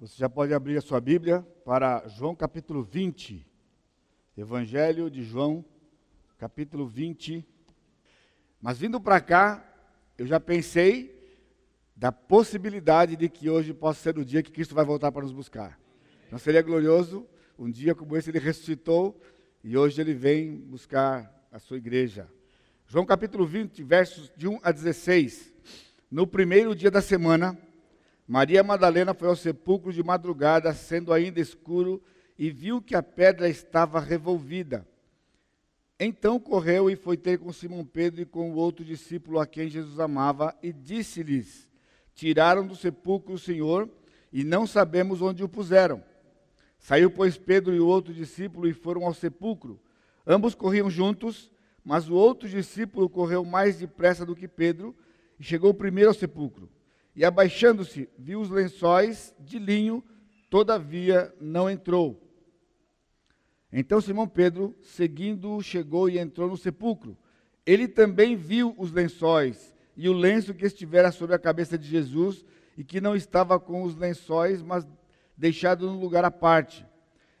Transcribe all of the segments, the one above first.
Você já pode abrir a sua Bíblia para João capítulo 20. Evangelho de João, capítulo 20. Mas vindo para cá, eu já pensei da possibilidade de que hoje possa ser o dia que Cristo vai voltar para nos buscar. Não seria glorioso um dia como esse ele ressuscitou e hoje ele vem buscar a sua igreja. João capítulo 20, versos de 1 a 16. No primeiro dia da semana, Maria Madalena foi ao sepulcro de madrugada, sendo ainda escuro, e viu que a pedra estava revolvida. Então correu e foi ter com Simão Pedro e com o outro discípulo a quem Jesus amava, e disse-lhes: Tiraram do sepulcro o Senhor, e não sabemos onde o puseram. Saiu, pois, Pedro e o outro discípulo e foram ao sepulcro. Ambos corriam juntos, mas o outro discípulo correu mais depressa do que Pedro e chegou primeiro ao sepulcro. E abaixando-se, viu os lençóis de linho, todavia não entrou. Então Simão Pedro, seguindo-o, chegou e entrou no sepulcro. Ele também viu os lençóis e o lenço que estivera sobre a cabeça de Jesus e que não estava com os lençóis, mas deixado num lugar à parte.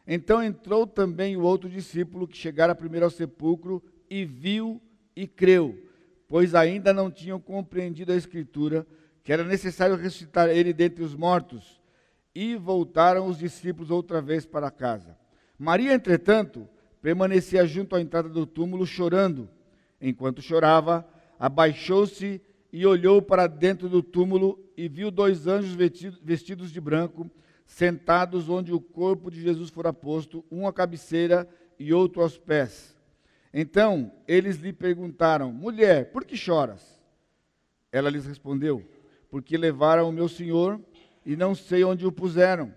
Então entrou também o outro discípulo que chegara primeiro ao sepulcro e viu e creu, pois ainda não tinham compreendido a Escritura que era necessário ressuscitar ele dentre os mortos. E voltaram os discípulos outra vez para casa. Maria, entretanto, permanecia junto à entrada do túmulo, chorando. Enquanto chorava, abaixou-se e olhou para dentro do túmulo e viu dois anjos vestidos de branco, sentados onde o corpo de Jesus fora posto, um à cabeceira e outro aos pés. Então eles lhe perguntaram: Mulher, por que choras? Ela lhes respondeu: porque levaram o meu senhor e não sei onde o puseram.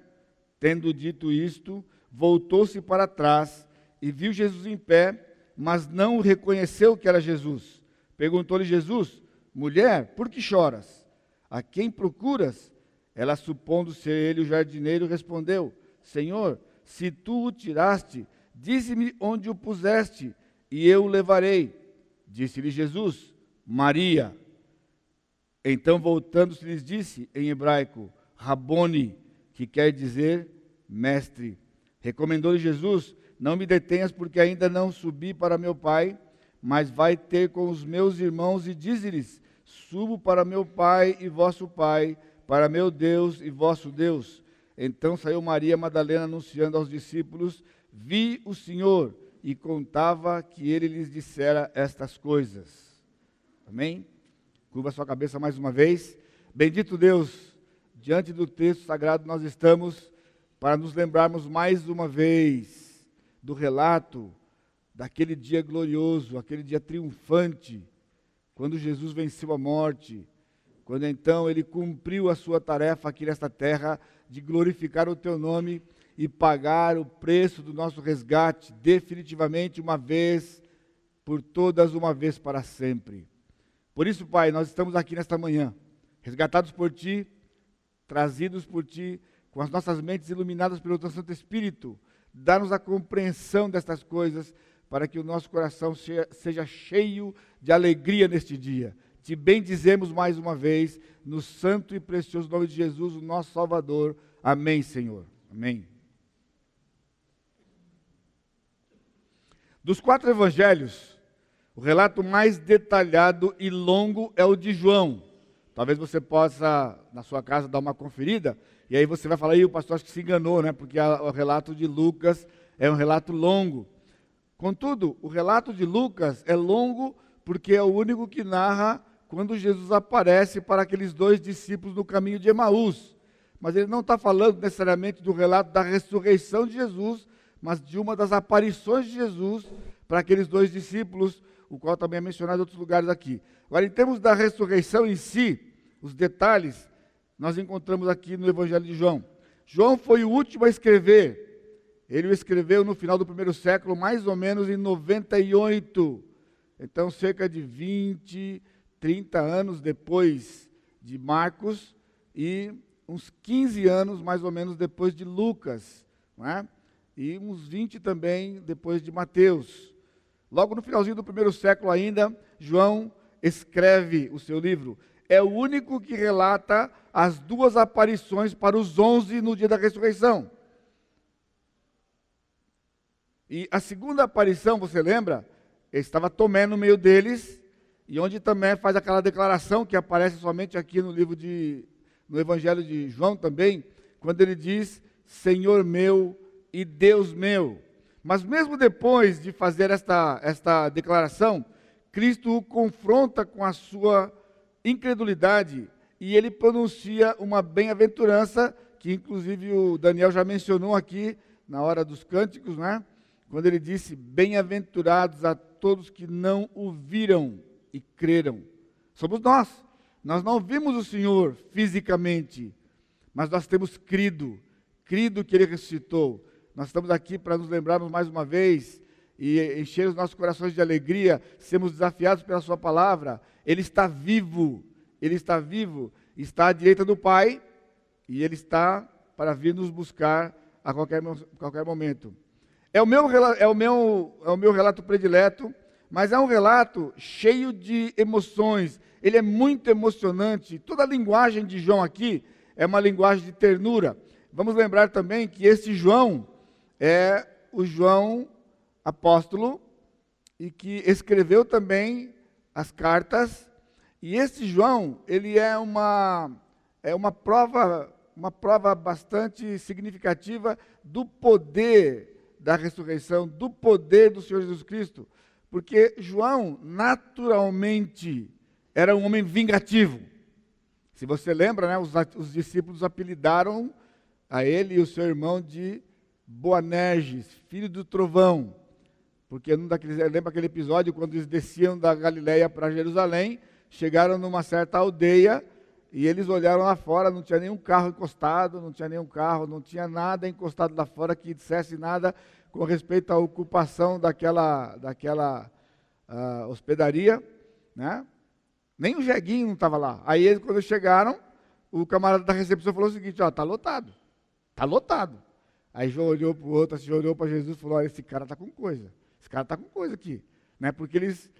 Tendo dito isto, voltou-se para trás e viu Jesus em pé, mas não reconheceu que era Jesus. Perguntou-lhe Jesus: Mulher, por que choras? A quem procuras? Ela, supondo ser ele o jardineiro, respondeu: Senhor, se tu o tiraste, dize-me onde o puseste, e eu o levarei. Disse-lhe Jesus: Maria. Então, voltando-se, lhes disse em hebraico, Rabone, que quer dizer mestre. Recomendou-lhe Jesus: Não me detenhas, porque ainda não subi para meu Pai, mas vai ter com os meus irmãos e dize-lhes: Subo para meu Pai e vosso Pai, para meu Deus e vosso Deus. Então saiu Maria Madalena anunciando aos discípulos: Vi o Senhor, e contava que ele lhes dissera estas coisas. Amém? Curva sua cabeça mais uma vez. Bendito Deus, diante do texto sagrado nós estamos para nos lembrarmos mais uma vez do relato daquele dia glorioso, aquele dia triunfante, quando Jesus venceu a morte, quando então ele cumpriu a sua tarefa aqui nesta terra de glorificar o teu nome e pagar o preço do nosso resgate definitivamente uma vez por todas uma vez para sempre. Por isso, Pai, nós estamos aqui nesta manhã, resgatados por Ti, trazidos por Ti, com as nossas mentes iluminadas pelo Teu Santo Espírito. Dá-nos a compreensão destas coisas, para que o nosso coração seja cheio de alegria neste dia. Te bendizemos mais uma vez, no santo e precioso nome de Jesus, o nosso Salvador. Amém, Senhor. Amém. Dos quatro evangelhos, o relato mais detalhado e longo é o de João. Talvez você possa, na sua casa, dar uma conferida, e aí você vai falar, e o pastor acho que se enganou, né? Porque a, o relato de Lucas é um relato longo. Contudo, o relato de Lucas é longo porque é o único que narra quando Jesus aparece para aqueles dois discípulos no caminho de Emaús. Mas ele não está falando necessariamente do relato da ressurreição de Jesus, mas de uma das aparições de Jesus para aqueles dois discípulos o qual também é mencionado em outros lugares aqui. Agora, em termos da ressurreição em si, os detalhes, nós encontramos aqui no Evangelho de João. João foi o último a escrever. Ele o escreveu no final do primeiro século, mais ou menos em 98. Então, cerca de 20, 30 anos depois de Marcos e uns 15 anos mais ou menos depois de Lucas, é? e uns 20 também depois de Mateus. Logo no finalzinho do primeiro século ainda, João escreve o seu livro. é o único que relata as duas aparições para os onze no dia da ressurreição. E a segunda aparição, você lembra? Estava Tomé no meio deles, e onde Tomé faz aquela declaração que aparece somente aqui no livro de no Evangelho de João também, quando ele diz: Senhor meu e Deus meu. Mas mesmo depois de fazer esta, esta declaração, Cristo o confronta com a sua incredulidade e ele pronuncia uma bem-aventurança, que inclusive o Daniel já mencionou aqui na hora dos cânticos, né? quando ele disse: Bem-aventurados a todos que não o viram e creram. Somos nós. Nós não vimos o Senhor fisicamente, mas nós temos crido, crido que ele ressuscitou. Nós estamos aqui para nos lembrarmos mais uma vez e encher os nossos corações de alegria, sermos desafiados pela Sua palavra. Ele está vivo, Ele está vivo, está à direita do Pai e Ele está para vir nos buscar a qualquer, qualquer momento. É o, meu, é, o meu, é o meu relato predileto, mas é um relato cheio de emoções. Ele é muito emocionante. Toda a linguagem de João aqui é uma linguagem de ternura. Vamos lembrar também que esse João é o João apóstolo e que escreveu também as cartas. E esse João, ele é uma é uma prova uma prova bastante significativa do poder da ressurreição, do poder do Senhor Jesus Cristo, porque João naturalmente era um homem vingativo. Se você lembra, né, os, os discípulos apelidaram a ele e o seu irmão de Boanerges, filho do trovão. Porque daqueles, lembra aquele episódio quando eles desciam da Galiléia para Jerusalém, chegaram numa certa aldeia e eles olharam lá fora, não tinha nenhum carro encostado, não tinha nenhum carro, não tinha nada encostado lá fora que dissesse nada com respeito à ocupação daquela, daquela uh, hospedaria, né? Nem o jeguinho não estava lá. Aí quando chegaram, o camarada da recepção falou o seguinte, ó, está lotado, está lotado. Aí João olhou para o outro, assim, olhou para Jesus e falou: Olha, esse cara está com coisa. Esse cara está com coisa aqui. Né? Porque eles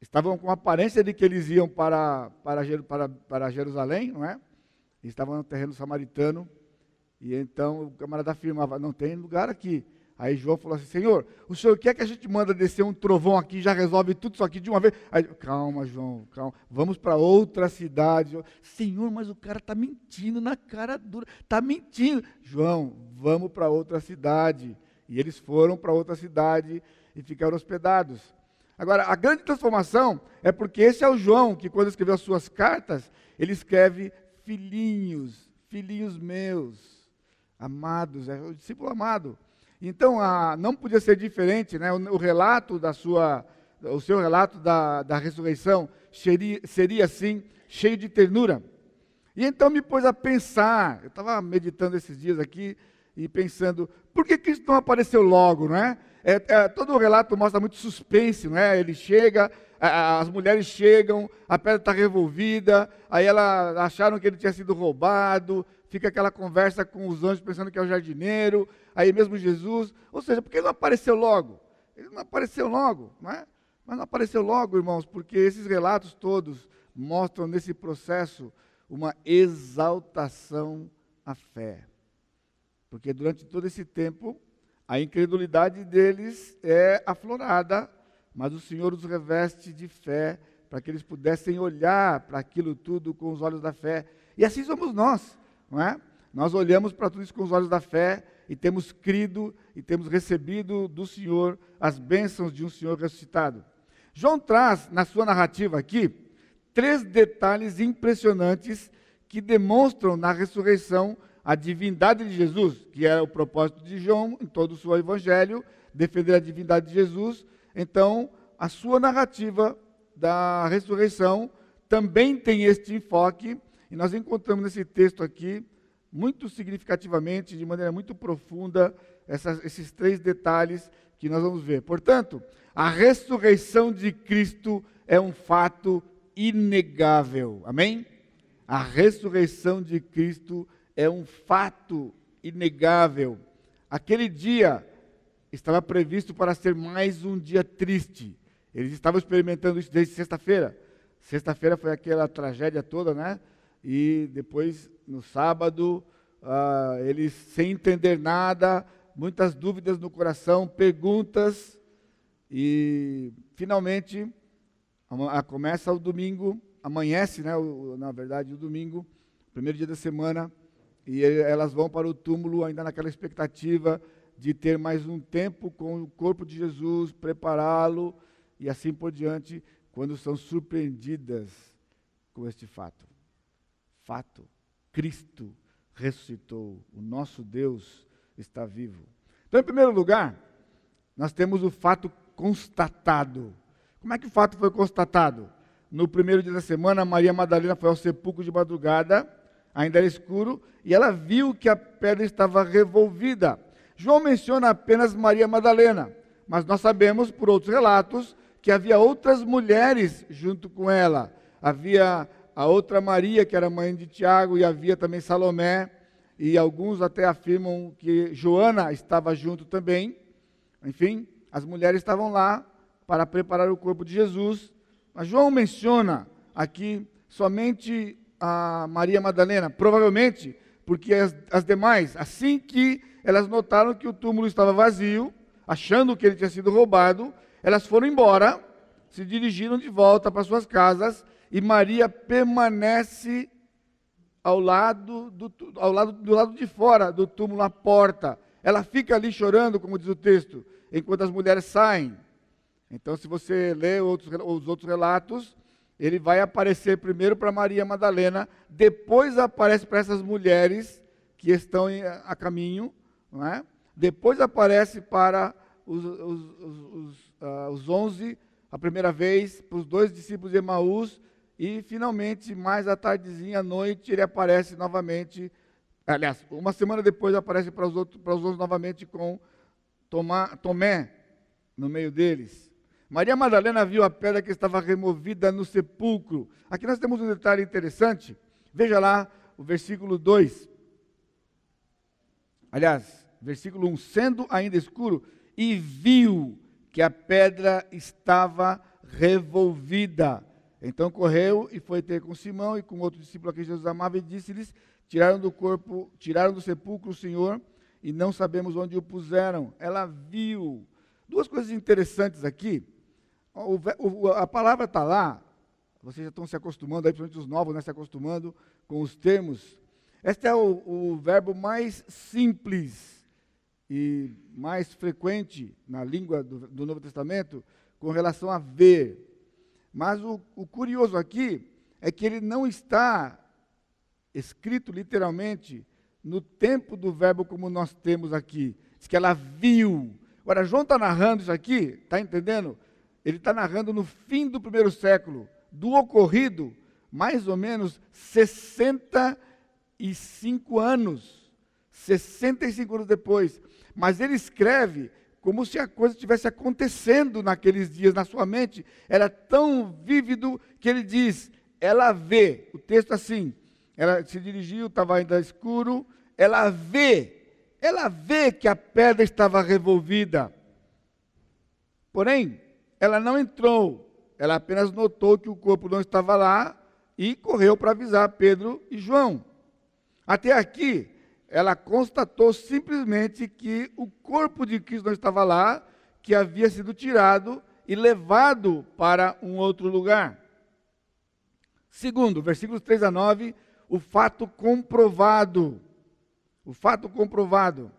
estavam com a aparência de que eles iam para, para, para, para Jerusalém, não é? estavam no terreno samaritano. E então o camarada afirmava: Não tem lugar aqui. Aí João falou assim: Senhor, o senhor quer que a gente manda descer um trovão aqui, já resolve tudo isso aqui de uma vez? Aí, calma, João, calma, vamos para outra cidade. Senhor, mas o cara está mentindo na cara dura, está mentindo. João, vamos para outra cidade. E eles foram para outra cidade e ficaram hospedados. Agora, a grande transformação é porque esse é o João que, quando escreveu as suas cartas, ele escreve filhinhos, filhinhos meus, amados, é o discípulo amado. Então, a, não podia ser diferente, né? O, o, relato da sua, o seu relato da, da ressurreição seria, seria assim, cheio de ternura. E então me pôs a pensar, eu estava meditando esses dias aqui e pensando, por que Cristo não apareceu logo, não é? é, é todo o relato mostra muito suspense, não é? Ele chega, as mulheres chegam, a pedra está revolvida, aí elas acharam que ele tinha sido roubado, fica aquela conversa com os anjos pensando que é o jardineiro, aí mesmo Jesus. Ou seja, por que ele não apareceu logo? Ele não apareceu logo, não é? Mas não apareceu logo, irmãos, porque esses relatos todos mostram nesse processo uma exaltação à fé. Porque durante todo esse tempo, a incredulidade deles é aflorada, mas o Senhor os reveste de fé para que eles pudessem olhar para aquilo tudo com os olhos da fé. E assim somos nós não é? Nós olhamos para tudo isso com os olhos da fé e temos crido e temos recebido do Senhor as bênçãos de um Senhor ressuscitado. João traz na sua narrativa aqui três detalhes impressionantes que demonstram na ressurreição a divindade de Jesus, que era o propósito de João em todo o seu evangelho, defender a divindade de Jesus. Então, a sua narrativa da ressurreição também tem este enfoque e nós encontramos nesse texto aqui, muito significativamente, de maneira muito profunda, essas, esses três detalhes que nós vamos ver. Portanto, a ressurreição de Cristo é um fato inegável. Amém? A ressurreição de Cristo é um fato inegável. Aquele dia estava previsto para ser mais um dia triste. Eles estavam experimentando isso desde sexta-feira. Sexta-feira foi aquela tragédia toda, né? E depois, no sábado, uh, eles sem entender nada, muitas dúvidas no coração, perguntas, e finalmente começa o domingo, amanhece, né? O, na verdade, o domingo, primeiro dia da semana, e elas vão para o túmulo ainda naquela expectativa de ter mais um tempo com o corpo de Jesus, prepará-lo e assim por diante quando são surpreendidas com este fato. Fato: Cristo ressuscitou, o nosso Deus está vivo. Então, em primeiro lugar, nós temos o fato constatado. Como é que o fato foi constatado? No primeiro dia da semana, Maria Madalena foi ao sepulcro de madrugada, ainda era escuro, e ela viu que a pedra estava revolvida. João menciona apenas Maria Madalena, mas nós sabemos por outros relatos que havia outras mulheres junto com ela. Havia a outra Maria, que era mãe de Tiago, e havia também Salomé, e alguns até afirmam que Joana estava junto também. Enfim, as mulheres estavam lá para preparar o corpo de Jesus. Mas João menciona aqui somente a Maria Madalena, provavelmente porque as, as demais, assim que elas notaram que o túmulo estava vazio, achando que ele tinha sido roubado, elas foram embora, se dirigiram de volta para suas casas e Maria permanece ao lado do, ao lado, do lado de fora do túmulo, à porta. Ela fica ali chorando, como diz o texto, enquanto as mulheres saem. Então, se você lê outros, os outros relatos, ele vai aparecer primeiro para Maria Madalena, depois aparece para essas mulheres que estão a caminho, não é? depois aparece para os, os, os, uh, os 11 a primeira vez, para os dois discípulos de Emaús, e finalmente, mais à tardezinha, à noite, ele aparece novamente. Aliás, uma semana depois aparece para os outros, para os outros novamente com Tomá, Tomé no meio deles. Maria Madalena viu a pedra que estava removida no sepulcro. Aqui nós temos um detalhe interessante. Veja lá o versículo 2. Aliás, versículo 1: Sendo ainda escuro, e viu que a pedra estava revolvida. Então correu e foi ter com Simão e com outro discípulo a quem Jesus amava e disse-lhes: Tiraram do corpo, tiraram do sepulcro o Senhor e não sabemos onde o puseram. Ela viu. Duas coisas interessantes aqui. O, o, a palavra está lá, vocês já estão se acostumando, aí, principalmente os novos, né, se acostumando com os termos. Este é o, o verbo mais simples e mais frequente na língua do, do Novo Testamento com relação a ver. Mas o, o curioso aqui é que ele não está escrito literalmente no tempo do verbo como nós temos aqui. Diz que ela viu. Agora, João está narrando isso aqui, está entendendo? Ele está narrando no fim do primeiro século, do ocorrido, mais ou menos 65 anos. 65 anos depois. Mas ele escreve como se a coisa estivesse acontecendo naqueles dias na sua mente. Era tão vívido que ele diz: ela vê. O texto assim. Ela se dirigiu, estava ainda escuro. Ela vê. Ela vê que a pedra estava revolvida. Porém, ela não entrou. Ela apenas notou que o corpo não estava lá e correu para avisar Pedro e João. Até aqui, ela constatou simplesmente que o corpo de Cristo não estava lá, que havia sido tirado e levado para um outro lugar. Segundo, versículos 3 a 9, o fato comprovado. O fato comprovado.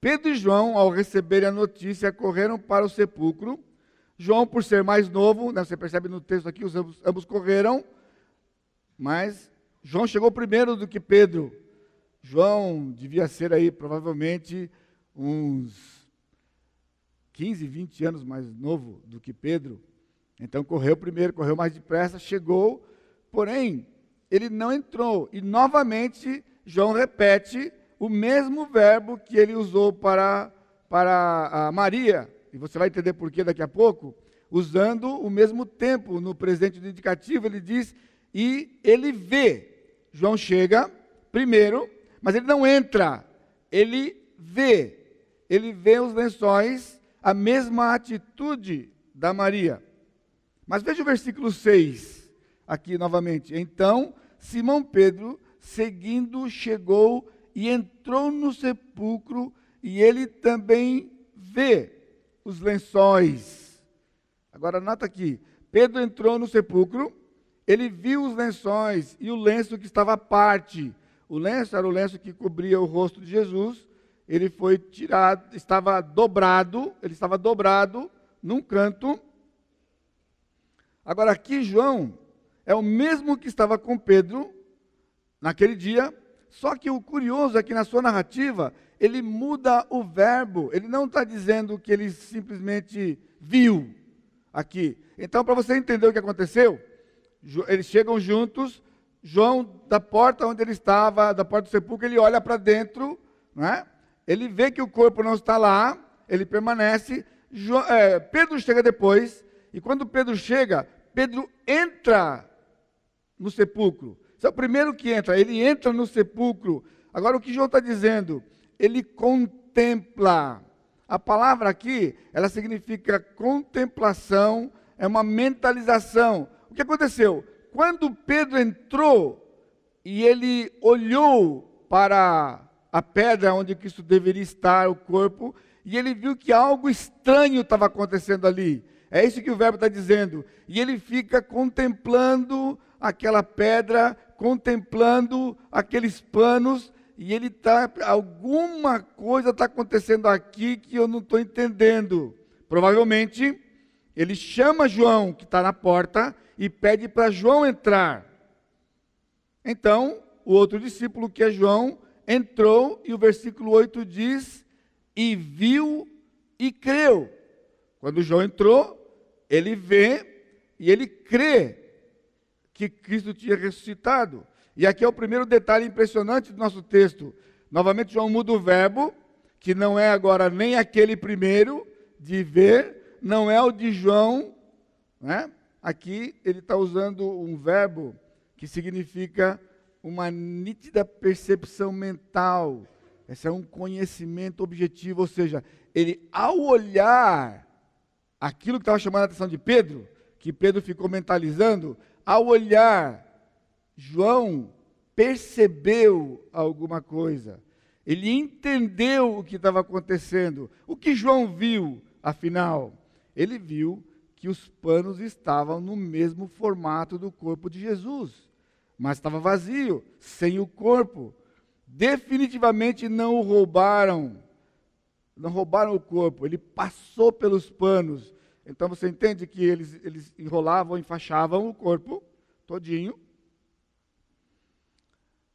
Pedro e João, ao receberem a notícia, correram para o sepulcro. João, por ser mais novo, né, você percebe no texto aqui, os ambos, ambos correram, mas João chegou primeiro do que Pedro. João devia ser aí provavelmente uns 15, 20 anos mais novo do que Pedro. Então correu primeiro, correu mais depressa, chegou, porém ele não entrou. E novamente João repete o mesmo verbo que ele usou para, para Maria. E você vai entender por que daqui a pouco. Usando o mesmo tempo no presente do indicativo, ele diz, e ele vê. João chega primeiro, mas ele não entra, ele vê. Ele vê os lençóis, a mesma atitude da Maria. Mas veja o versículo 6. aqui novamente. Então, Simão Pedro, seguindo, chegou e entrou no sepulcro, e ele também vê os lençóis. Agora, nota aqui: Pedro entrou no sepulcro, ele viu os lençóis e o lenço que estava à parte. O lenço era o lenço que cobria o rosto de Jesus. Ele foi tirado, estava dobrado, ele estava dobrado num canto. Agora, aqui, João é o mesmo que estava com Pedro naquele dia, só que o curioso é que na sua narrativa, ele muda o verbo, ele não está dizendo que ele simplesmente viu aqui. Então, para você entender o que aconteceu, eles chegam juntos, João, da porta onde ele estava, da porta do sepulcro, ele olha para dentro, né? ele vê que o corpo não está lá, ele permanece. João, é, Pedro chega depois, e quando Pedro chega, Pedro entra no sepulcro. Esse é o primeiro que entra, ele entra no sepulcro. Agora, o que João está dizendo? Ele contempla. A palavra aqui, ela significa contemplação, é uma mentalização. O que aconteceu? Quando Pedro entrou e ele olhou para a pedra onde Cristo deveria estar, o corpo, e ele viu que algo estranho estava acontecendo ali. É isso que o verbo está dizendo. E ele fica contemplando aquela pedra, contemplando aqueles panos e ele está, alguma coisa está acontecendo aqui que eu não estou entendendo. Provavelmente, ele chama João, que está na porta, e pede para João entrar. Então, o outro discípulo, que é João, entrou, e o versículo 8 diz: e viu e creu. Quando João entrou, ele vê e ele crê que Cristo tinha ressuscitado. E aqui é o primeiro detalhe impressionante do nosso texto. Novamente, João muda o verbo, que não é agora nem aquele primeiro de ver, não é o de João. Né? Aqui ele está usando um verbo que significa uma nítida percepção mental. Esse é um conhecimento objetivo, ou seja, ele, ao olhar aquilo que estava chamando a atenção de Pedro, que Pedro ficou mentalizando, ao olhar, João percebeu alguma coisa. Ele entendeu o que estava acontecendo. O que João viu, afinal? Ele viu que os panos estavam no mesmo formato do corpo de Jesus, mas estava vazio, sem o corpo. Definitivamente não o roubaram. Não roubaram o corpo, ele passou pelos panos. Então você entende que eles, eles enrolavam, enfaixavam o corpo todinho.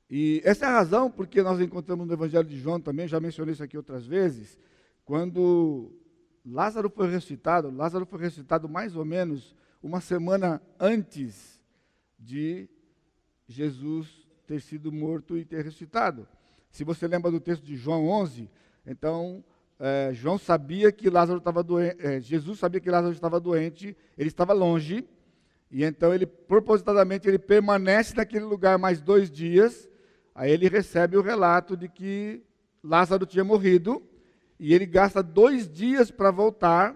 E essa é a razão porque nós encontramos no Evangelho de João também, já mencionei isso aqui outras vezes, quando Lázaro foi ressuscitado, Lázaro foi ressuscitado mais ou menos uma semana antes de Jesus ter sido morto e ter ressuscitado. Se você lembra do texto de João 11, então é, João sabia que Lázaro estava doente, é, Jesus sabia que Lázaro estava doente, ele estava longe, e então ele propositadamente ele permanece naquele lugar mais dois dias. Aí ele recebe o relato de que Lázaro tinha morrido e ele gasta dois dias para voltar.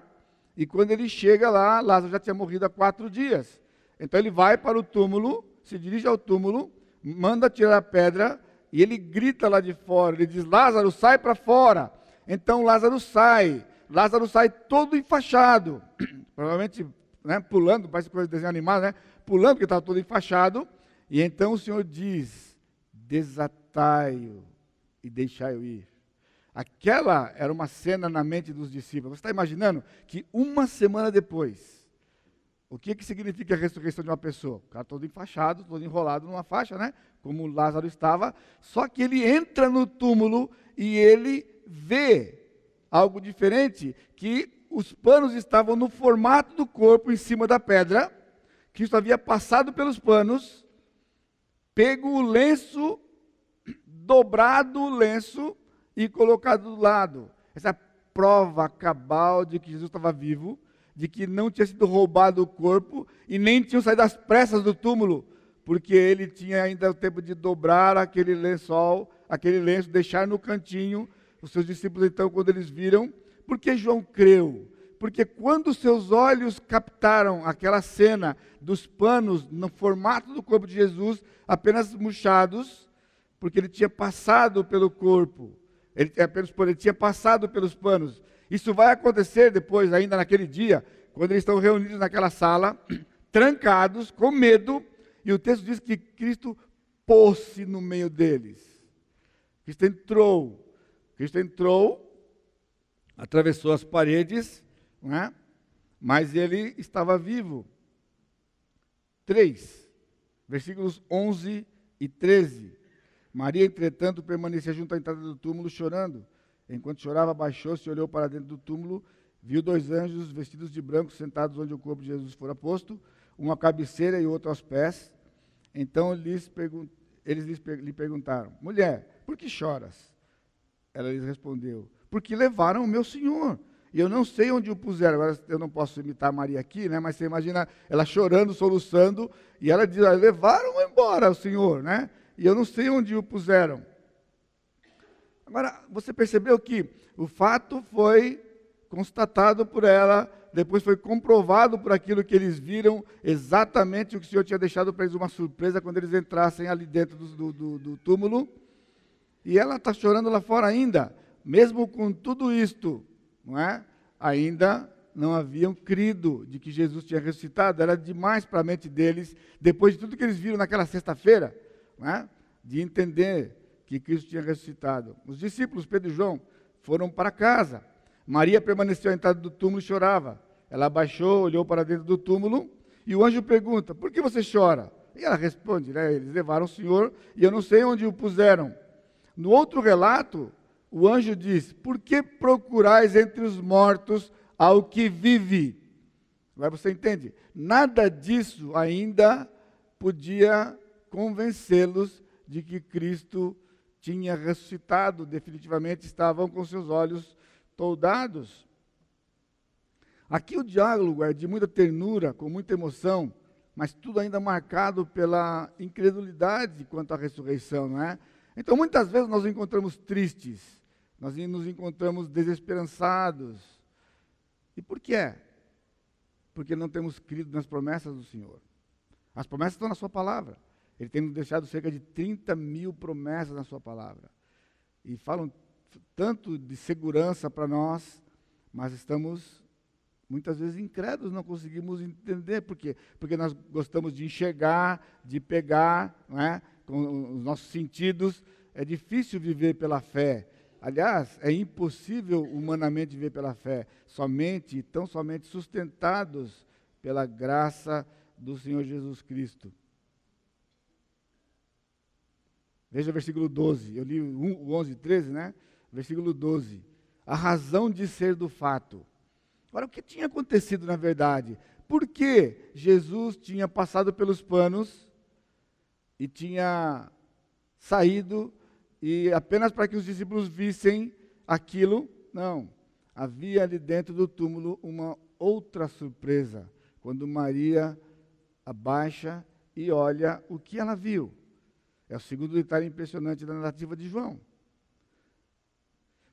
E quando ele chega lá, Lázaro já tinha morrido há quatro dias. Então ele vai para o túmulo, se dirige ao túmulo, manda tirar a pedra e ele grita lá de fora. Ele diz: Lázaro, sai para fora. Então Lázaro sai. Lázaro sai todo enfaixado. Provavelmente né, pulando, parece coisa de desenho animado, né? Pulando, porque estava todo enfaixado. E então o Senhor diz: desatai-o e deixai-o ir. Aquela era uma cena na mente dos discípulos. Você está imaginando que uma semana depois, o que, que significa a ressurreição de uma pessoa? O cara todo enfaixado, todo enrolado numa faixa, né? Como Lázaro estava. Só que ele entra no túmulo e ele vê algo diferente, que os panos estavam no formato do corpo em cima da pedra. Cristo havia passado pelos panos, pego o lenço, dobrado o lenço e colocado do lado. Essa prova cabal de que Jesus estava vivo, de que não tinha sido roubado o corpo e nem tinham saído das pressas do túmulo, porque ele tinha ainda o tempo de dobrar aquele lençol, aquele lenço, deixar no cantinho. Os seus discípulos, então, quando eles viram, por que João creu? porque quando seus olhos captaram aquela cena dos panos no formato do corpo de Jesus, apenas murchados, porque ele tinha passado pelo corpo, ele, apenas, ele tinha passado pelos panos. Isso vai acontecer depois, ainda naquele dia, quando eles estão reunidos naquela sala, trancados, com medo, e o texto diz que Cristo pôs-se no meio deles. Cristo entrou. Cristo entrou, atravessou as paredes, não é? mas ele estava vivo. 3, versículos 11 e 13. Maria, entretanto, permanecia junto à entrada do túmulo, chorando. Enquanto chorava, baixou-se e olhou para dentro do túmulo, viu dois anjos vestidos de branco sentados onde o corpo de Jesus fora posto, um à cabeceira e outro aos pés. Então lhes eles lhes, lhe perguntaram: Mulher, por que choras? Ela lhes respondeu: Porque levaram o meu senhor. E eu não sei onde o puseram. Agora eu não posso imitar Maria aqui, né? Mas você imagina ela chorando, soluçando, e ela diz: Levaram embora o senhor, né? E eu não sei onde o puseram. Agora, você percebeu que o fato foi constatado por ela, depois foi comprovado por aquilo que eles viram, exatamente o que o Senhor tinha deixado para eles uma surpresa quando eles entrassem ali dentro do, do, do túmulo. E ela está chorando lá fora ainda, mesmo com tudo isto, não é? Ainda não haviam crido de que Jesus tinha ressuscitado, era demais para a mente deles, depois de tudo que eles viram naquela sexta-feira, é? de entender que Cristo tinha ressuscitado. Os discípulos, Pedro e João, foram para casa. Maria permaneceu à entrada do túmulo e chorava. Ela abaixou, olhou para dentro do túmulo e o anjo pergunta: Por que você chora? E ela responde: né, Eles levaram o Senhor e eu não sei onde o puseram. No outro relato, o anjo diz: Por que procurais entre os mortos ao que vive? Agora você entende? Nada disso ainda podia convencê-los de que Cristo tinha ressuscitado, definitivamente estavam com seus olhos toldados. Aqui o diálogo é de muita ternura, com muita emoção, mas tudo ainda marcado pela incredulidade quanto à ressurreição, não é? Então, muitas vezes nós nos encontramos tristes, nós nos encontramos desesperançados. E por que é? Porque não temos crido nas promessas do Senhor. As promessas estão na Sua palavra. Ele tem deixado cerca de 30 mil promessas na Sua palavra. E falam tanto de segurança para nós, mas estamos muitas vezes incrédulos, não conseguimos entender por quê? Porque nós gostamos de enxergar, de pegar, não é? com os nossos sentidos. É difícil viver pela fé. Aliás, é impossível humanamente viver pela fé, somente, tão somente sustentados pela graça do Senhor Jesus Cristo. Veja o versículo 12. Eu li o 11 e 13, né? versículo 12. A razão de ser do fato. Agora, o que tinha acontecido na verdade? Por que Jesus tinha passado pelos panos e tinha saído e apenas para que os discípulos vissem aquilo? Não. Havia ali dentro do túmulo uma outra surpresa. Quando Maria abaixa e olha o que ela viu. É o segundo detalhe impressionante da narrativa de João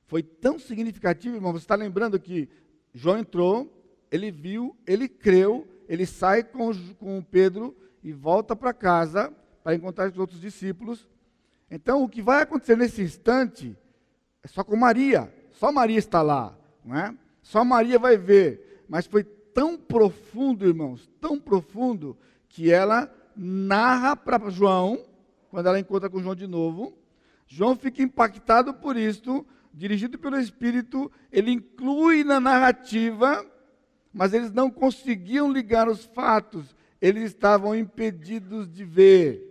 foi tão significativo, irmão. Você está lembrando que João entrou, ele viu, ele creu, ele sai com, com Pedro e volta para casa para encontrar os outros discípulos. Então, o que vai acontecer nesse instante é só com Maria. Só Maria está lá, não é? Só Maria vai ver. Mas foi tão profundo, irmãos, tão profundo, que ela narra para João, quando ela encontra com João de novo. João fica impactado por isto dirigido pelo Espírito, ele inclui na narrativa, mas eles não conseguiam ligar os fatos, eles estavam impedidos de ver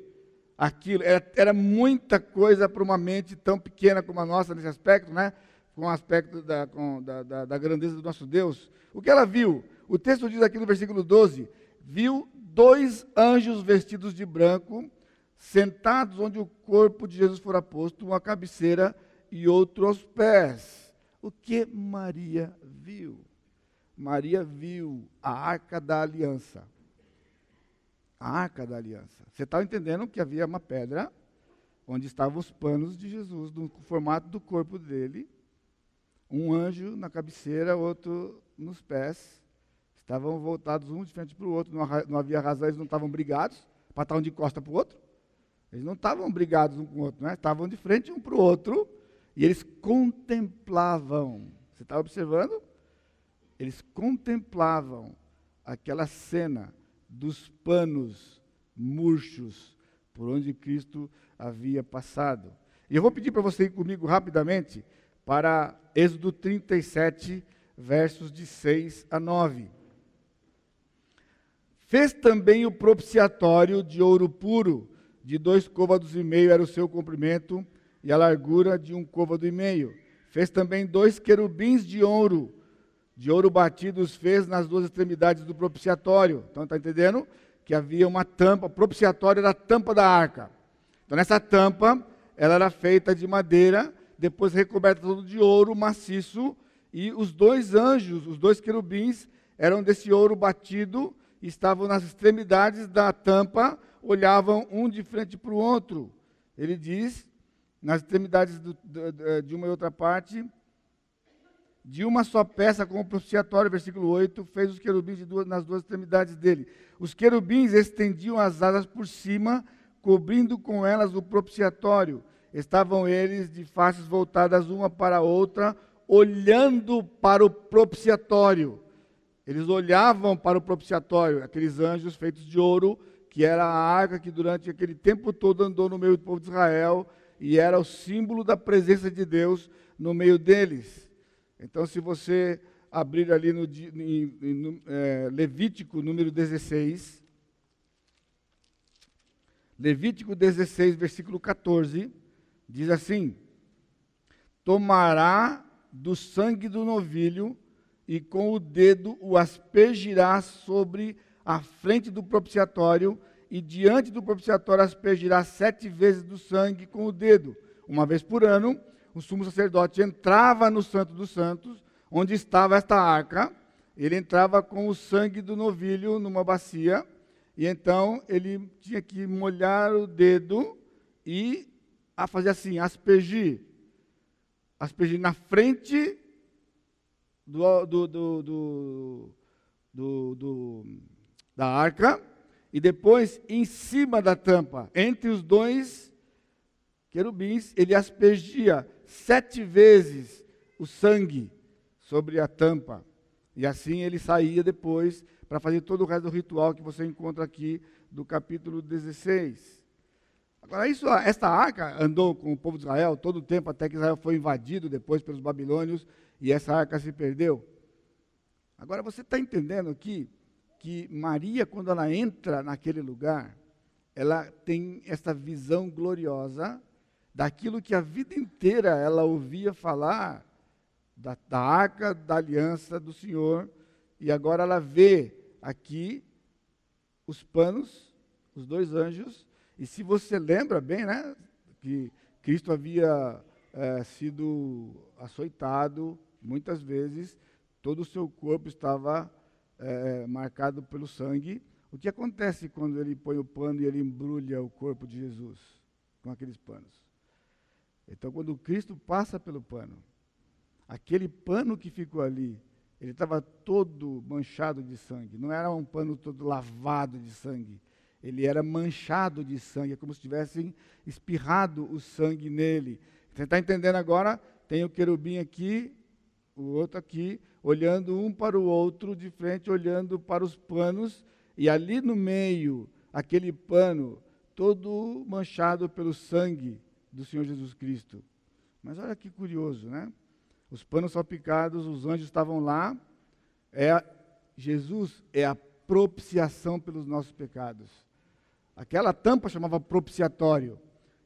aquilo. Era, era muita coisa para uma mente tão pequena como a nossa nesse aspecto, né? com o aspecto da, com, da, da, da grandeza do nosso Deus. O que ela viu? O texto diz aqui no versículo 12: viu dois anjos vestidos de branco, sentados onde o corpo de Jesus fora posto, uma cabeceira e outro aos pés. O que Maria viu? Maria viu a arca da aliança. A arca da aliança. Você está entendendo que havia uma pedra onde estavam os panos de Jesus, no formato do corpo dele. Um anjo na cabeceira, outro nos pés. Estavam voltados um de frente para o outro, não, havia razão, eles não estavam brigados para estar um de costa para o outro. Eles não estavam brigados um com o outro, né? estavam de frente um para o outro e eles contemplavam. Você está observando? Eles contemplavam aquela cena dos panos murchos por onde Cristo havia passado. E eu vou pedir para você ir comigo rapidamente para Êxodo 37, versos de 6 a 9. Fez também o propiciatório de ouro puro, de dois côvados e meio era o seu comprimento, e a largura de um côvado e meio. Fez também dois querubins de ouro, de ouro batidos, fez nas duas extremidades do propiciatório. Então, está entendendo? Que havia uma tampa, propiciatório era a tampa da arca. Então, nessa tampa, ela era feita de madeira, depois recoberta todo de ouro maciço, e os dois anjos, os dois querubins, eram desse ouro batido, estavam nas extremidades da tampa, olhavam um de frente para o outro. Ele diz, nas extremidades do, de, de uma e outra parte, de uma só peça com o propiciatório, versículo 8, fez os querubins duas, nas duas extremidades dele. Os querubins estendiam as asas por cima, cobrindo com elas o propiciatório. Estavam eles de faces voltadas uma para a outra, olhando para o propiciatório. Eles olhavam para o propiciatório, aqueles anjos feitos de ouro, que era a arca que durante aquele tempo todo andou no meio do povo de Israel e era o símbolo da presença de Deus no meio deles. Então, se você abrir ali no, em, em, é, Levítico número 16, Levítico 16, versículo 14, diz assim: Tomará do sangue do novilho e com o dedo o aspergirá sobre à frente do propiciatório e diante do propiciatório aspergirá sete vezes do sangue com o dedo. Uma vez por ano, o sumo sacerdote entrava no Santo dos Santos, onde estava esta arca, ele entrava com o sangue do novilho numa bacia, e então ele tinha que molhar o dedo e a fazer assim, aspergir. Aspergir na frente do, do, do, do, do da arca e depois em cima da tampa, entre os dois querubins, ele aspergia sete vezes o sangue sobre a tampa. E assim ele saía depois para fazer todo o resto do ritual que você encontra aqui do capítulo 16. Agora, isso, esta arca andou com o povo de Israel todo o tempo, até que Israel foi invadido depois pelos babilônios e essa arca se perdeu. Agora, você está entendendo aqui que Maria, quando ela entra naquele lugar, ela tem essa visão gloriosa daquilo que a vida inteira ela ouvia falar da, da arca da aliança do Senhor, e agora ela vê aqui os panos, os dois anjos, e se você lembra bem, né, que Cristo havia é, sido açoitado muitas vezes, todo o seu corpo estava é, marcado pelo sangue. O que acontece quando ele põe o pano e ele embrulha o corpo de Jesus com aqueles panos? Então, quando Cristo passa pelo pano, aquele pano que ficou ali, ele estava todo manchado de sangue. Não era um pano todo lavado de sangue. Ele era manchado de sangue, é como se tivessem espirrado o sangue nele. Você está entendendo agora? Tem o querubim aqui, o outro aqui, olhando um para o outro, de frente, olhando para os panos, e ali no meio, aquele pano, todo manchado pelo sangue do Senhor Jesus Cristo. Mas olha que curioso, né? Os panos salpicados, os anjos estavam lá. É Jesus é a propiciação pelos nossos pecados. Aquela tampa chamava propiciatório.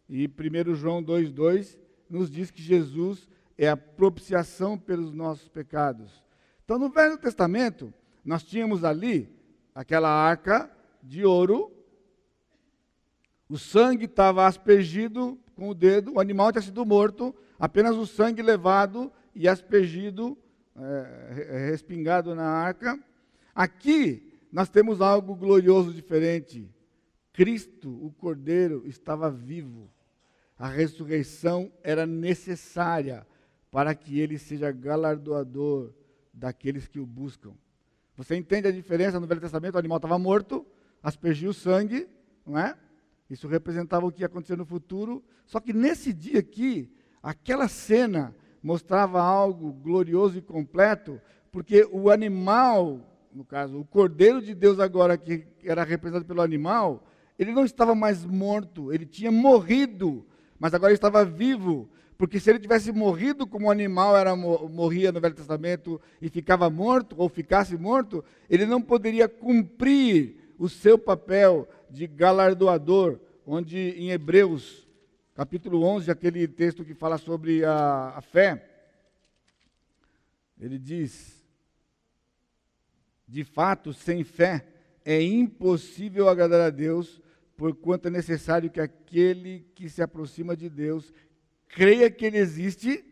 E 1 João 2,2 nos diz que Jesus é a propiciação pelos nossos pecados. Então, no Velho Testamento, nós tínhamos ali aquela arca de ouro, o sangue estava aspergido com o dedo, o animal tinha sido morto, apenas o sangue levado e aspergido, é, respingado na arca. Aqui nós temos algo glorioso diferente. Cristo, o Cordeiro, estava vivo. A ressurreição era necessária para que ele seja galardoador daqueles que o buscam. Você entende a diferença? No Velho Testamento o animal estava morto, aspergiu o sangue, não é? Isso representava o que ia acontecer no futuro. Só que nesse dia aqui, aquela cena mostrava algo glorioso e completo, porque o animal, no caso, o cordeiro de Deus agora que era representado pelo animal, ele não estava mais morto, ele tinha morrido, mas agora estava vivo. Porque se ele tivesse morrido como um animal era, morria no Velho Testamento e ficava morto, ou ficasse morto, ele não poderia cumprir o seu papel de galardoador, onde em Hebreus, capítulo 11, aquele texto que fala sobre a, a fé, ele diz: de fato, sem fé é impossível agradar a Deus, porquanto é necessário que aquele que se aproxima de Deus creia que Ele existe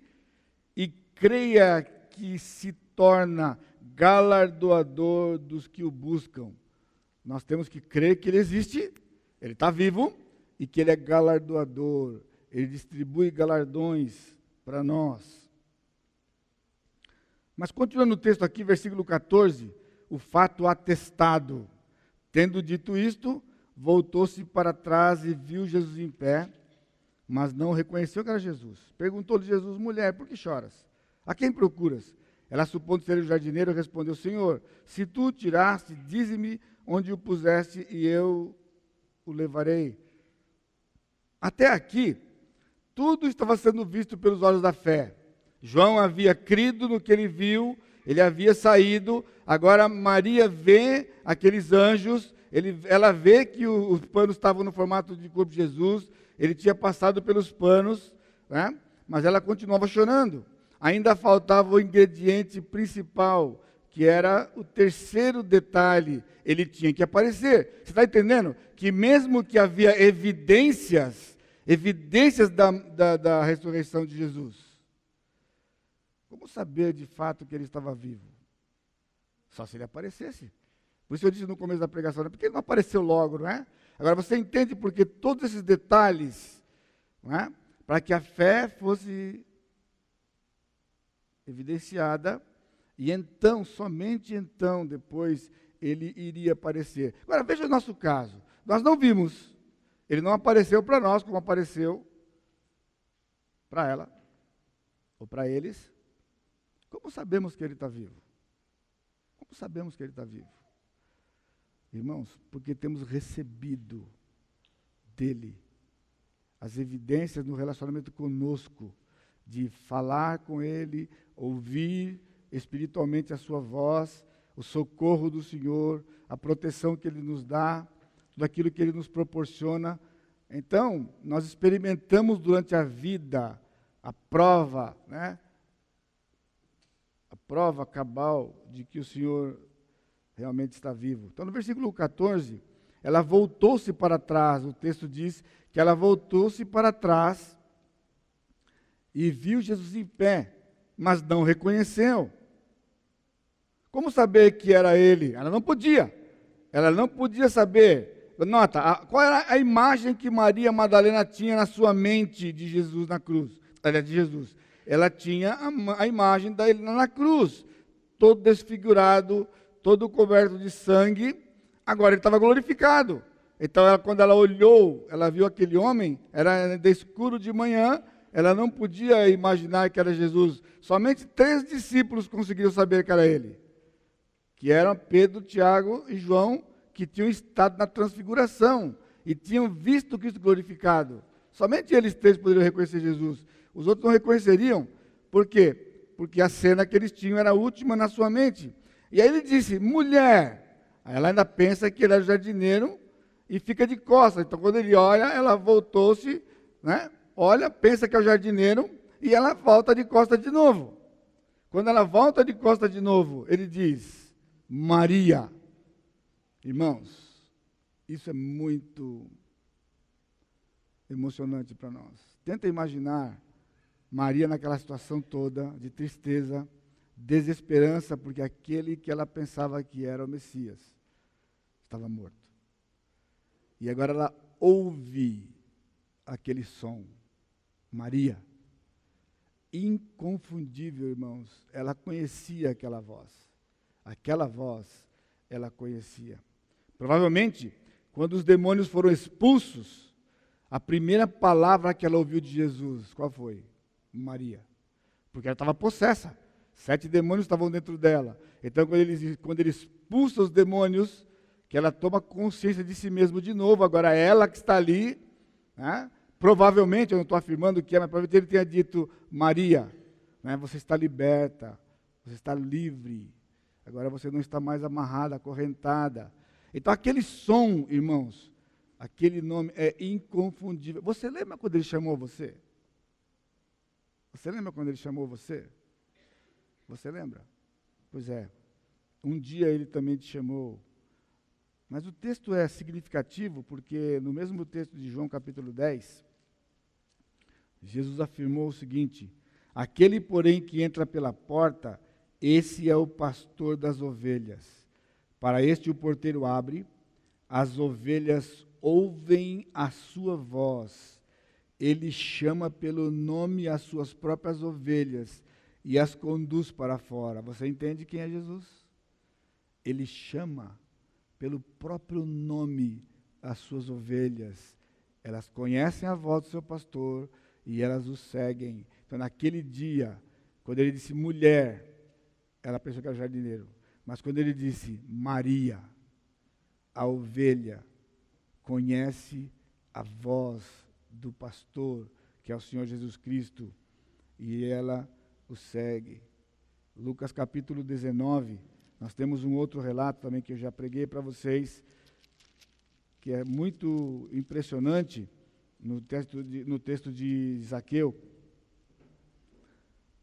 e creia que se torna galardoador dos que o buscam. Nós temos que crer que Ele existe, Ele está vivo e que Ele é galardoador. Ele distribui galardões para nós. Mas continuando o texto aqui, versículo 14, o fato atestado. Tendo dito isto, voltou-se para trás e viu Jesus em pé mas não reconheceu que era Jesus. Perguntou-lhe Jesus, mulher, por que choras? A quem procuras? Ela, supondo ser o jardineiro, respondeu, Senhor, se tu tiraste, dize-me onde o puseste e eu o levarei. Até aqui, tudo estava sendo visto pelos olhos da fé. João havia crido no que ele viu, ele havia saído, agora Maria vê aqueles anjos, ele, ela vê que os panos estavam no formato de corpo de Jesus, ele tinha passado pelos panos, né? mas ela continuava chorando. Ainda faltava o ingrediente principal, que era o terceiro detalhe. Ele tinha que aparecer. Você está entendendo? Que mesmo que havia evidências, evidências da, da, da ressurreição de Jesus, como saber de fato que ele estava vivo? Só se ele aparecesse. Por isso eu disse no começo da pregação, né? porque ele não apareceu logo, não é? Agora você entende porque todos esses detalhes, é? para que a fé fosse evidenciada, e então, somente então, depois, ele iria aparecer. Agora veja o nosso caso. Nós não vimos. Ele não apareceu para nós como apareceu para ela ou para eles. Como sabemos que ele está vivo? Como sabemos que ele está vivo? Irmãos, porque temos recebido dele as evidências no relacionamento conosco, de falar com ele, ouvir espiritualmente a sua voz, o socorro do Senhor, a proteção que ele nos dá, tudo aquilo que ele nos proporciona. Então, nós experimentamos durante a vida a prova, né? A prova cabal de que o Senhor realmente está vivo. Então, no versículo 14, ela voltou-se para trás. O texto diz que ela voltou-se para trás e viu Jesus em pé, mas não reconheceu. Como saber que era ele? Ela não podia. Ela não podia saber. Nota, a, qual era a imagem que Maria Madalena tinha na sua mente de Jesus na cruz? Aliás, de Jesus. Ela tinha a, a imagem dele na cruz, todo desfigurado, todo coberto de sangue, agora ele estava glorificado. Então, ela, quando ela olhou, ela viu aquele homem, era de escuro de manhã, ela não podia imaginar que era Jesus. Somente três discípulos conseguiram saber que era ele, que eram Pedro, Tiago e João, que tinham estado na transfiguração e tinham visto Cristo glorificado. Somente eles três poderiam reconhecer Jesus. Os outros não reconheceriam. Por quê? Porque a cena que eles tinham era a última na sua mente. E aí ele disse, mulher. Aí ela ainda pensa que ele é jardineiro e fica de costas. Então, quando ele olha, ela voltou-se, né? olha, pensa que é o jardineiro e ela volta de costas de novo. Quando ela volta de costas de novo, ele diz, Maria. Irmãos, isso é muito emocionante para nós. Tenta imaginar Maria naquela situação toda de tristeza, desesperança, porque aquele que ela pensava que era o Messias estava morto. E agora ela ouve aquele som. Maria. inconfundível, irmãos. Ela conhecia aquela voz. Aquela voz ela conhecia. Provavelmente, quando os demônios foram expulsos, a primeira palavra que ela ouviu de Jesus, qual foi? Maria. Porque ela estava possessa. Sete demônios estavam dentro dela. Então, quando ele, quando ele expulsa os demônios, que ela toma consciência de si mesmo de novo. Agora, ela que está ali, né? provavelmente, eu não estou afirmando que é, mas provavelmente ele tenha dito: Maria, né? você está liberta, você está livre. Agora você não está mais amarrada, acorrentada. Então, aquele som, irmãos, aquele nome é inconfundível. Você lembra quando ele chamou você? Você lembra quando ele chamou você? Você lembra? Pois é. Um dia ele também te chamou. Mas o texto é significativo porque no mesmo texto de João capítulo 10, Jesus afirmou o seguinte: Aquele, porém, que entra pela porta, esse é o pastor das ovelhas. Para este o porteiro abre, as ovelhas ouvem a sua voz. Ele chama pelo nome as suas próprias ovelhas e as conduz para fora. Você entende quem é Jesus? Ele chama pelo próprio nome as suas ovelhas. Elas conhecem a voz do seu pastor e elas o seguem. Então, naquele dia, quando ele disse mulher, ela pensou que era jardineiro. Mas quando ele disse Maria, a ovelha, conhece a voz do pastor, que é o Senhor Jesus Cristo, e ela o segue. Lucas capítulo 19, nós temos um outro relato também que eu já preguei para vocês, que é muito impressionante no texto de, no texto de Zaqueu.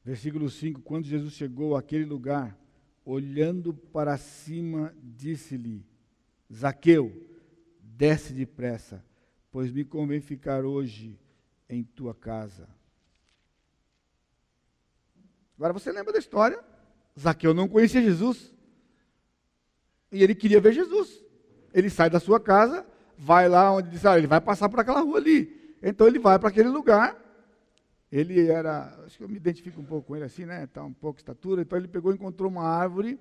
Versículo 5: Quando Jesus chegou àquele lugar, olhando para cima, disse-lhe: Zaqueu, desce depressa, pois me convém ficar hoje em tua casa. Agora você lembra da história? Zaqueu não conhecia Jesus. E ele queria ver Jesus. Ele sai da sua casa, vai lá onde diz, ah, ele vai passar por aquela rua ali. Então ele vai para aquele lugar. Ele era, acho que eu me identifico um pouco com ele assim, né? Está um pouco de estatura. Então ele pegou e encontrou uma árvore.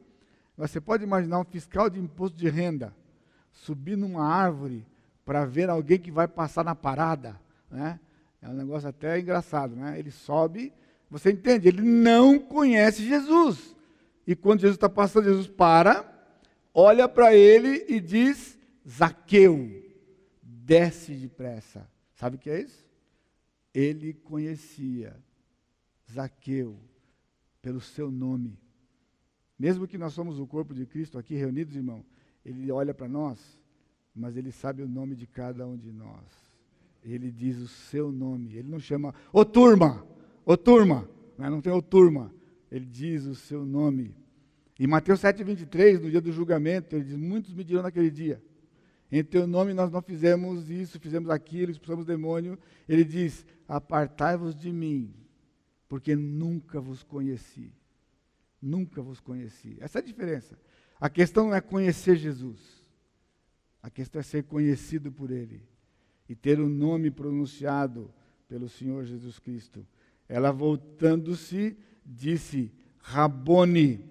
Você pode imaginar um fiscal de imposto de renda subir numa árvore para ver alguém que vai passar na parada, né? É um negócio até engraçado, né? Ele sobe, você entende? Ele não conhece Jesus. E quando Jesus está passando, Jesus para, olha para ele e diz: Zaqueu, desce depressa. Sabe o que é isso? Ele conhecia Zaqueu pelo seu nome. Mesmo que nós somos o corpo de Cristo aqui reunidos, irmão, ele olha para nós, mas ele sabe o nome de cada um de nós. Ele diz o seu nome. Ele não chama, ô turma, ô turma, né? não tem ô turma. Ele diz o seu nome. Em Mateus 7,23, no dia do julgamento, ele diz: Muitos me dirão naquele dia, em teu nome nós não fizemos isso, fizemos aquilo, expulsamos demônio. Ele diz: Apartai-vos de mim, porque nunca vos conheci. Nunca vos conheci. Essa é a diferença. A questão não é conhecer Jesus. A questão é ser conhecido por Ele e ter o nome pronunciado pelo Senhor Jesus Cristo. Ela voltando-se, disse: Rabone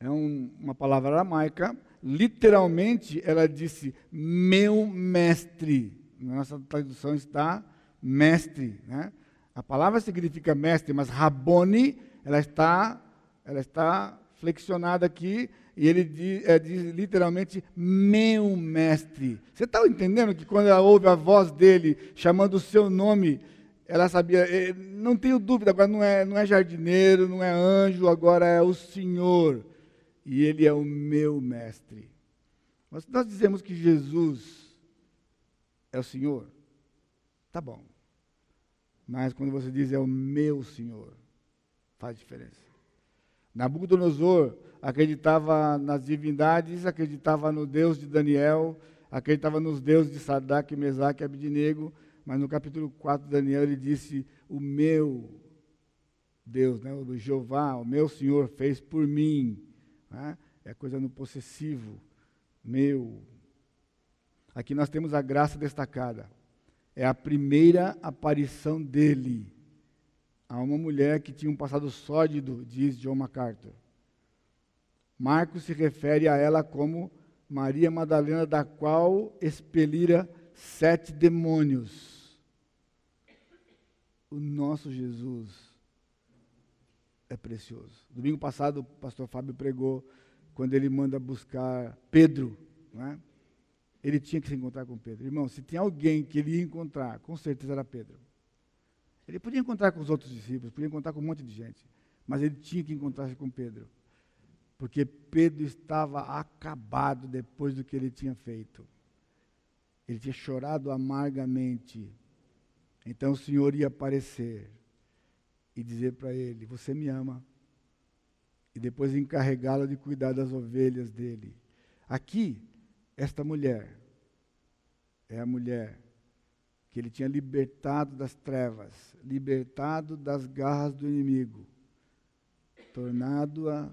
é um, uma palavra aramaica. Literalmente, ela disse: meu mestre. Na nossa tradução está mestre. Né? A palavra significa mestre, mas Rabone, ela está, ela está flexionada aqui e ele diz, é, diz, literalmente meu mestre. Você está entendendo que quando ela ouve a voz dele chamando o seu nome, ela sabia, não tenho dúvida, agora não é, não é jardineiro, não é anjo, agora é o Senhor e Ele é o meu mestre. Mas nós dizemos que Jesus é o Senhor, tá bom. Mas quando você diz é o meu Senhor, faz diferença. Nabucodonosor acreditava nas divindades, acreditava no Deus de Daniel, acreditava nos deuses de Sadak, Mesaque e Abidinego, mas no capítulo 4 de Daniel ele disse: O meu Deus, né, o Jeová, o meu Senhor fez por mim né? É coisa no possessivo, meu. Aqui nós temos a graça destacada. É a primeira aparição dele a uma mulher que tinha um passado sólido, diz John MacArthur. Marcos se refere a ela como Maria Madalena, da qual expelira sete demônios. O nosso Jesus é precioso. Domingo passado, o pastor Fábio pregou quando ele manda buscar Pedro. Não é? Ele tinha que se encontrar com Pedro. Irmão, se tem alguém que ele ia encontrar, com certeza era Pedro. Ele podia encontrar com os outros discípulos, podia encontrar com um monte de gente, mas ele tinha que encontrar-se com Pedro. Porque Pedro estava acabado depois do que ele tinha feito. Ele tinha chorado amargamente. Então o Senhor ia aparecer e dizer para ele: Você me ama. E depois encarregá-lo de cuidar das ovelhas dele. Aqui, esta mulher é a mulher que ele tinha libertado das trevas, libertado das garras do inimigo, tornado-a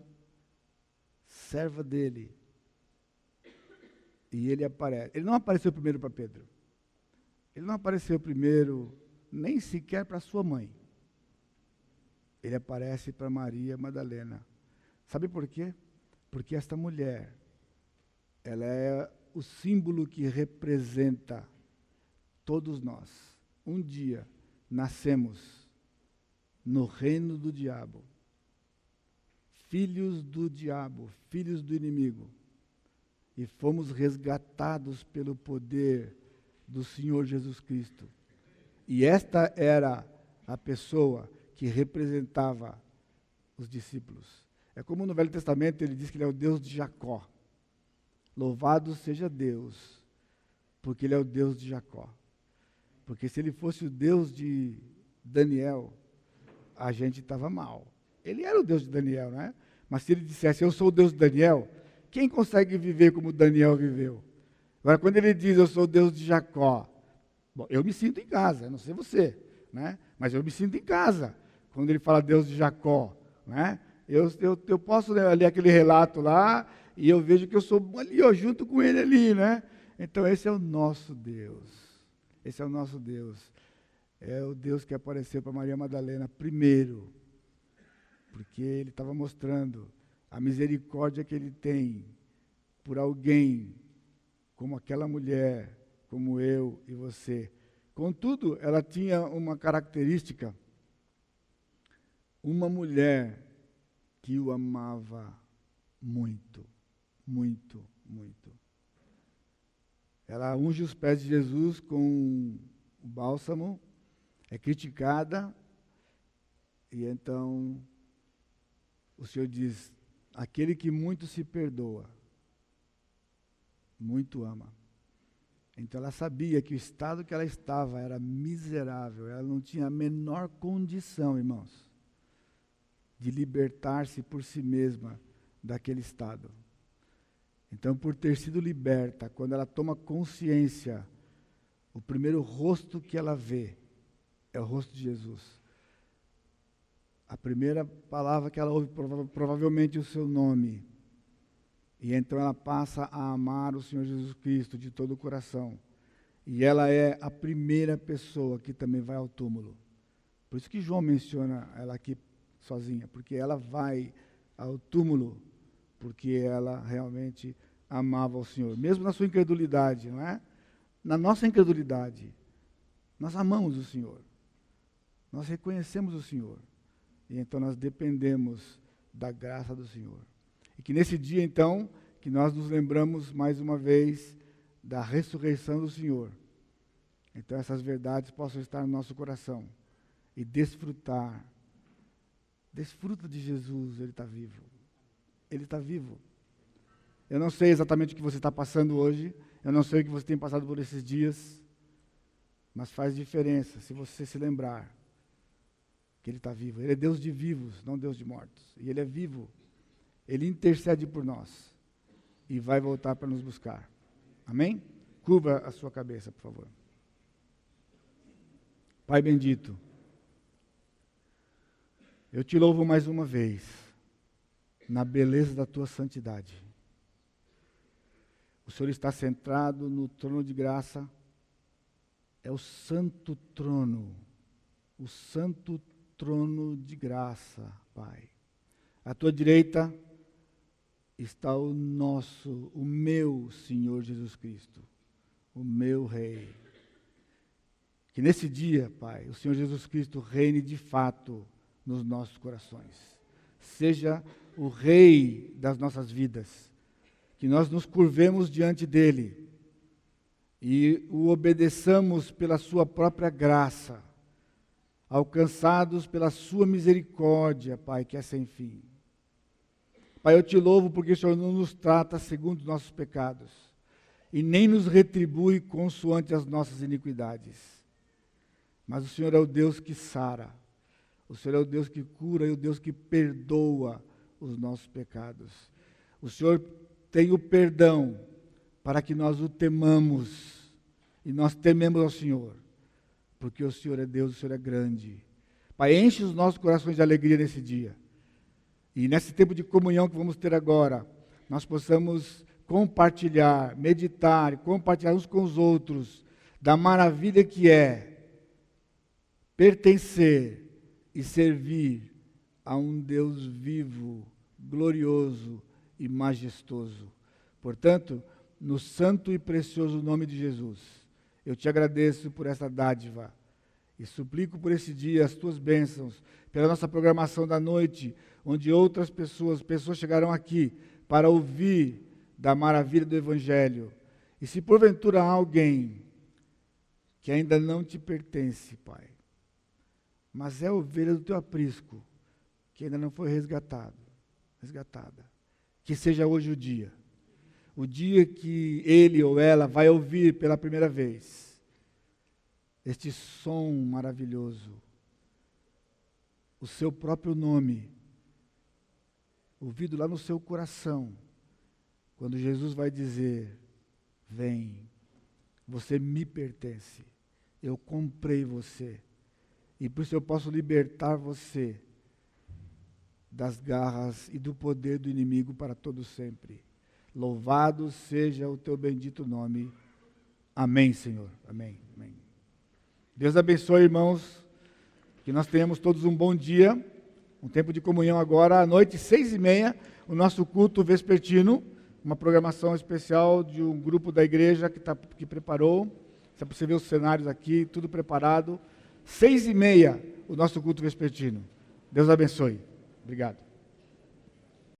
serva dele. E ele aparece. Ele não apareceu primeiro para Pedro. Ele não apareceu primeiro nem sequer para sua mãe. Ele aparece para Maria Madalena. Sabe por quê? Porque esta mulher, ela é o símbolo que representa todos nós. Um dia nascemos no reino do diabo, filhos do diabo, filhos do inimigo, e fomos resgatados pelo poder do Senhor Jesus Cristo. E esta era a pessoa que representava os discípulos. É como no Velho Testamento ele diz que ele é o Deus de Jacó. Louvado seja Deus, porque ele é o Deus de Jacó. Porque se ele fosse o Deus de Daniel, a gente estava mal. Ele era o Deus de Daniel, não é? Mas se ele dissesse, eu sou o Deus de Daniel, quem consegue viver como Daniel viveu? Agora, quando ele diz, eu sou o Deus de Jacó, bom, eu me sinto em casa, não sei você, né? mas eu me sinto em casa. Quando ele fala Deus de Jacó, né? eu, eu, eu posso ler aquele relato lá e eu vejo que eu sou ali, ó, junto com ele ali, né? Então, esse é o nosso Deus. Esse é o nosso Deus. É o Deus que apareceu para Maria Madalena primeiro, porque ele estava mostrando a misericórdia que ele tem por alguém como aquela mulher, como eu e você. Contudo, ela tinha uma característica, uma mulher que o amava muito, muito, muito. Ela unge os pés de Jesus com o bálsamo, é criticada, e então o Senhor diz: aquele que muito se perdoa, muito ama. Então ela sabia que o estado que ela estava era miserável, ela não tinha a menor condição, irmãos, de libertar-se por si mesma daquele estado. Então, por ter sido liberta, quando ela toma consciência, o primeiro rosto que ela vê é o rosto de Jesus. A primeira palavra que ela ouve, prova provavelmente o seu nome. E então ela passa a amar o Senhor Jesus Cristo de todo o coração. E ela é a primeira pessoa que também vai ao túmulo. Por isso que João menciona ela aqui sozinha, porque ela vai ao túmulo porque ela realmente amava o Senhor, mesmo na sua incredulidade, não é? Na nossa incredulidade, nós amamos o Senhor, nós reconhecemos o Senhor, e então nós dependemos da graça do Senhor. E que nesse dia, então, que nós nos lembramos mais uma vez da ressurreição do Senhor. Então essas verdades possam estar no nosso coração e desfrutar. Desfruta de Jesus, Ele está vivo. Ele está vivo. Eu não sei exatamente o que você está passando hoje, eu não sei o que você tem passado por esses dias, mas faz diferença se você se lembrar que Ele está vivo. Ele é Deus de vivos, não Deus de mortos. E Ele é vivo. Ele intercede por nós e vai voltar para nos buscar. Amém? Cubra a sua cabeça, por favor. Pai bendito, eu te louvo mais uma vez na beleza da tua santidade. O Senhor está centrado no trono de graça, é o santo trono, o santo trono de graça, Pai. À tua direita está o nosso, o meu Senhor Jesus Cristo, o meu Rei. Que nesse dia, Pai, o Senhor Jesus Cristo reine de fato nos nossos corações. Seja o Rei das nossas vidas. Que nós nos curvemos diante dEle e o obedeçamos pela Sua própria graça, alcançados pela Sua misericórdia, Pai, que é sem fim. Pai, eu te louvo porque o Senhor não nos trata segundo os nossos pecados e nem nos retribui consoante as nossas iniquidades. Mas o Senhor é o Deus que sara, o Senhor é o Deus que cura e o Deus que perdoa os nossos pecados. O Senhor tem o perdão para que nós o temamos e nós tememos ao Senhor, porque o Senhor é Deus, o Senhor é grande. Pai, enche os nossos corações de alegria nesse dia. E nesse tempo de comunhão que vamos ter agora, nós possamos compartilhar, meditar, compartilhar uns com os outros da maravilha que é pertencer e servir a um Deus vivo, glorioso e majestoso. Portanto, no santo e precioso nome de Jesus, eu te agradeço por essa dádiva e suplico por esse dia as tuas bênçãos, pela nossa programação da noite, onde outras pessoas, pessoas chegaram aqui para ouvir da maravilha do Evangelho. E se porventura há alguém que ainda não te pertence, Pai, mas é ovelha do teu aprisco, que ainda não foi resgatado, resgatada, que seja hoje o dia, o dia que ele ou ela vai ouvir pela primeira vez este som maravilhoso, o seu próprio nome ouvido lá no seu coração, quando Jesus vai dizer: Vem, você me pertence, eu comprei você, e por isso eu posso libertar você das garras e do poder do inimigo para todo sempre. Louvado seja o teu bendito nome. Amém, Senhor. Amém. Amém. Deus abençoe, irmãos. Que nós tenhamos todos um bom dia. Um tempo de comunhão agora, à noite, seis e meia, o nosso culto vespertino, uma programação especial de um grupo da igreja que, tá, que preparou. Você você ver os cenários aqui, tudo preparado. Seis e meia, o nosso culto vespertino. Deus abençoe. Obrigado.